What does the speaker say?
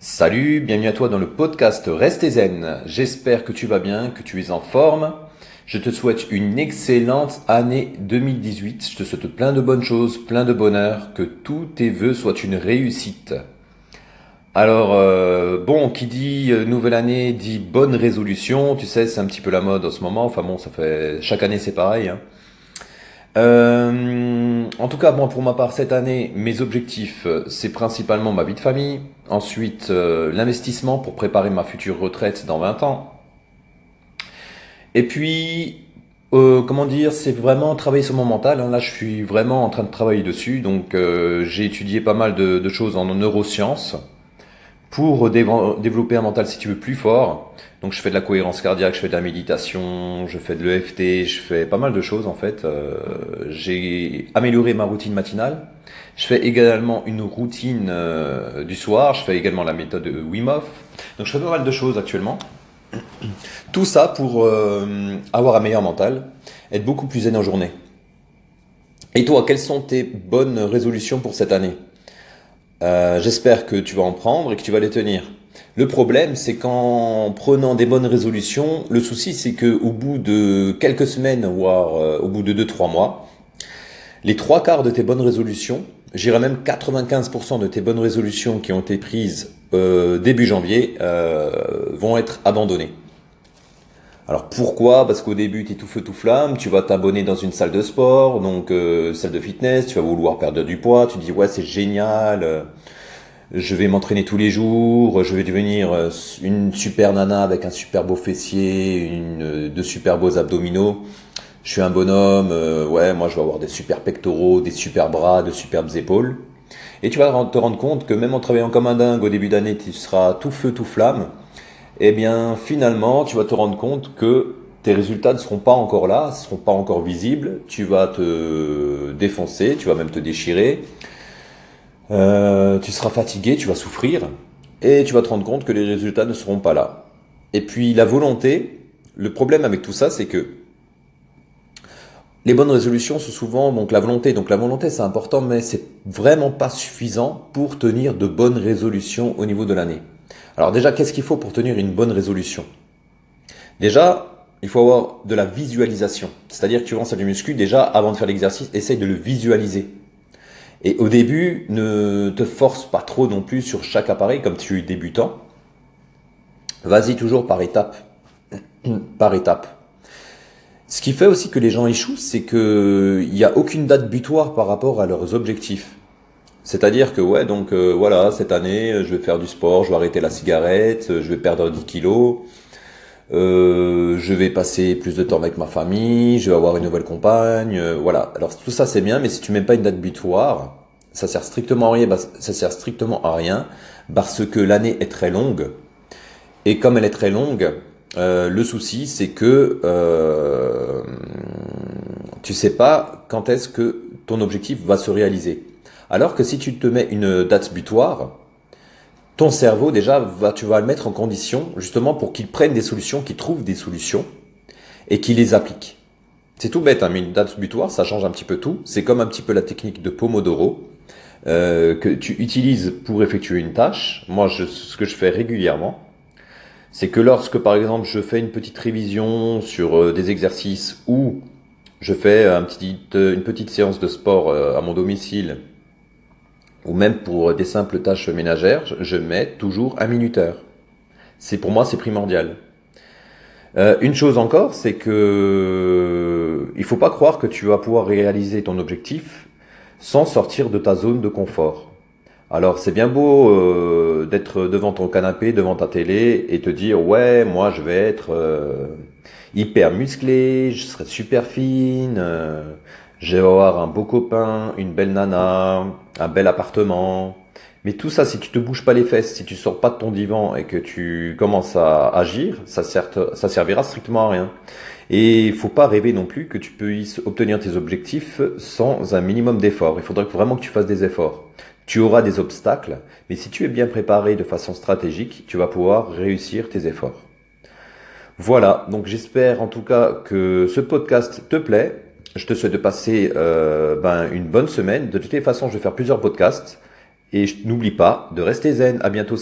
Salut, bienvenue à toi dans le podcast Restez Zen. J'espère que tu vas bien, que tu es en forme. Je te souhaite une excellente année 2018. Je te souhaite plein de bonnes choses, plein de bonheur, que tous tes vœux soient une réussite. Alors, euh, bon, qui dit euh, nouvelle année dit bonne résolution. Tu sais, c'est un petit peu la mode en ce moment. Enfin bon, ça fait chaque année c'est pareil. Hein. Euh, en tout cas, moi, pour ma part, cette année, mes objectifs, euh, c'est principalement ma vie de famille. Ensuite, euh, l'investissement pour préparer ma future retraite dans 20 ans. Et puis, comment dire, c'est vraiment travailler sur mon mental. Hein. Là, je suis vraiment en train de travailler dessus. Donc, j'ai étudié pas mal de, de choses en neurosciences pour développer un mental, si tu veux, plus fort. Donc je fais de la cohérence cardiaque, je fais de la méditation, je fais de l'EFT, je fais pas mal de choses en fait. Euh, j'ai amélioré ma routine matinale. Je fais également une routine euh, du soir. Je fais également la méthode Wim Hof. Donc je fais pas mal de choses actuellement. Tout ça pour euh, avoir un meilleur mental, être beaucoup plus zen en journée. Et toi, quelles sont tes bonnes résolutions pour cette année? Euh, j'espère que tu vas en prendre et que tu vas les tenir. Le problème, c'est qu'en prenant des bonnes résolutions, le souci, c'est que au bout de quelques semaines, voire euh, au bout de 2-3 mois, les trois quarts de tes bonnes résolutions, j'irais même 95% de tes bonnes résolutions qui ont été prises euh, début janvier, vont être abandonnées. Alors pourquoi? Parce qu'au début, tu tout feu tout flamme, tu vas t'abonner dans une salle de sport, donc euh, salle de fitness, tu vas vouloir perdre du poids, tu dis ouais c'est génial, euh, je vais m'entraîner tous les jours, je vais devenir euh, une super nana avec un super beau fessier, une, de super beaux abdominaux. Je suis un bonhomme, ouais moi je vais avoir des super pectoraux, des super bras, de superbes épaules. Et tu vas te rendre compte que même en travaillant comme un dingue au début d'année, tu seras tout feu tout flamme eh bien finalement tu vas te rendre compte que tes résultats ne seront pas encore là, ne seront pas encore visibles, tu vas te défoncer, tu vas même te déchirer, euh, tu seras fatigué, tu vas souffrir, et tu vas te rendre compte que les résultats ne seront pas là. Et puis la volonté, le problème avec tout ça, c'est que les bonnes résolutions sont souvent donc la volonté. Donc la volonté c'est important, mais c'est vraiment pas suffisant pour tenir de bonnes résolutions au niveau de l'année. Alors déjà, qu'est-ce qu'il faut pour tenir une bonne résolution? Déjà, il faut avoir de la visualisation. C'est-à-dire que tu lances du muscu, déjà, avant de faire l'exercice, essaye de le visualiser. Et au début, ne te force pas trop non plus sur chaque appareil, comme tu es débutant. Vas-y toujours par étape. par étape. Ce qui fait aussi que les gens échouent, c'est qu'il n'y a aucune date butoir par rapport à leurs objectifs. C'est-à-dire que ouais, donc euh, voilà, cette année, je vais faire du sport, je vais arrêter la cigarette, je vais perdre 10 kilos, euh, je vais passer plus de temps avec ma famille, je vais avoir une nouvelle compagne, euh, voilà. Alors tout ça c'est bien, mais si tu mets pas une date butoir, ça sert strictement à rien, ça sert strictement à rien parce que l'année est très longue et comme elle est très longue, le souci c'est que tu sais pas quand est-ce que ton objectif va se réaliser. Alors que si tu te mets une date butoir, ton cerveau déjà va, tu vas le mettre en condition justement pour qu'il prenne des solutions, qu'il trouve des solutions et qu'il les applique. C'est tout bête, hein, mais une date butoir, ça change un petit peu tout. C'est comme un petit peu la technique de Pomodoro euh, que tu utilises pour effectuer une tâche. Moi, ce que je fais régulièrement, c'est que lorsque, par exemple, je fais une petite révision sur euh, des exercices ou je fais petit, une petite séance de sport euh, à mon domicile ou même pour des simples tâches ménagères, je mets toujours un minuteur. C'est pour moi c'est primordial. Euh, une chose encore, c'est que il faut pas croire que tu vas pouvoir réaliser ton objectif sans sortir de ta zone de confort. Alors c'est bien beau euh, d'être devant ton canapé, devant ta télé et te dire ouais moi je vais être euh, hyper musclé, je serai super fine, euh, je vais avoir un beau copain, une belle nana, un bel appartement. Mais tout ça, si tu te bouges pas les fesses, si tu sors pas de ton divan et que tu commences à agir, ça, sert, ça servira strictement à rien. Et il faut pas rêver non plus que tu puisses obtenir tes objectifs sans un minimum d'efforts. Il faudrait vraiment que tu fasses des efforts. Tu auras des obstacles, mais si tu es bien préparé de façon stratégique, tu vas pouvoir réussir tes efforts. Voilà, donc j'espère en tout cas que ce podcast te plaît. Je te souhaite de passer euh, ben, une bonne semaine. De toutes les façons, je vais faire plusieurs podcasts. Et n'oublie pas de rester zen. À bientôt.